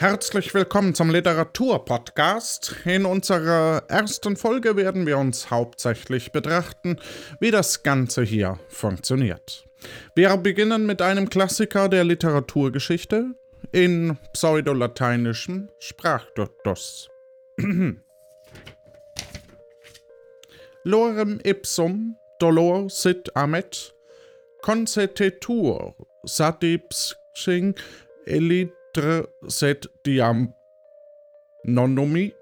Herzlich willkommen zum Literaturpodcast. In unserer ersten Folge werden wir uns hauptsächlich betrachten, wie das Ganze hier funktioniert. Wir beginnen mit einem Klassiker der Literaturgeschichte in pseudolateinischem Sprachduktus. Lorem ipsum dolor sit amet concetetur satipsing Nostre sed diam nonumi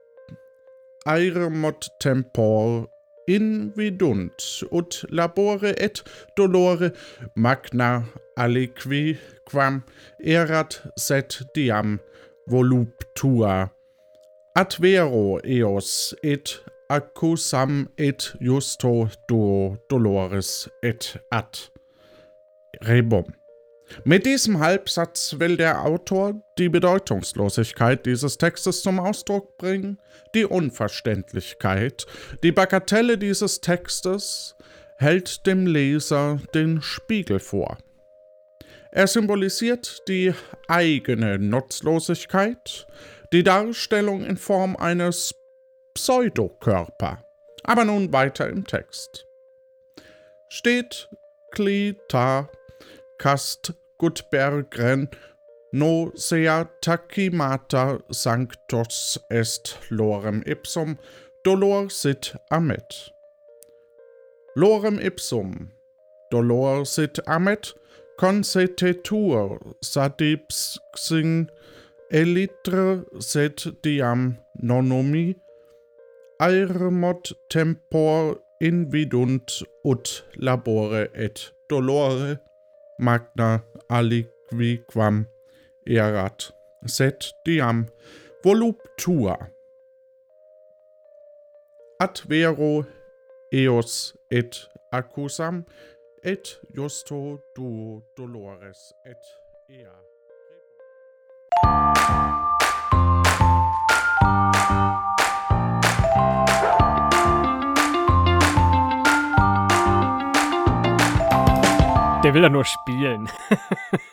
aere mot tempor invidunt ut labore et dolore magna aliqui quam erat sed diam voluptua. Ad vero eos et accusam et justo duo dolores et ad rebum Mit diesem Halbsatz will der Autor die Bedeutungslosigkeit dieses Textes zum Ausdruck bringen, die Unverständlichkeit, die Bagatelle dieses Textes hält dem Leser den Spiegel vor. Er symbolisiert die eigene Nutzlosigkeit, die Darstellung in Form eines Pseudokörper. Aber nun weiter im Text. Steht Klita Kast Gutbergren no sea tacimata sanctos est lorem ipsum dolor sit amet. Lorem ipsum dolor sit amet consetetur sadipsing elitre set diam nonomi aermot tempor invidunt ut labore et dolore magna aliquiquam erat, sed diam voluptua. Ad vero eos et accusam, et justo duo dolores et ea. Der will ja nur spielen.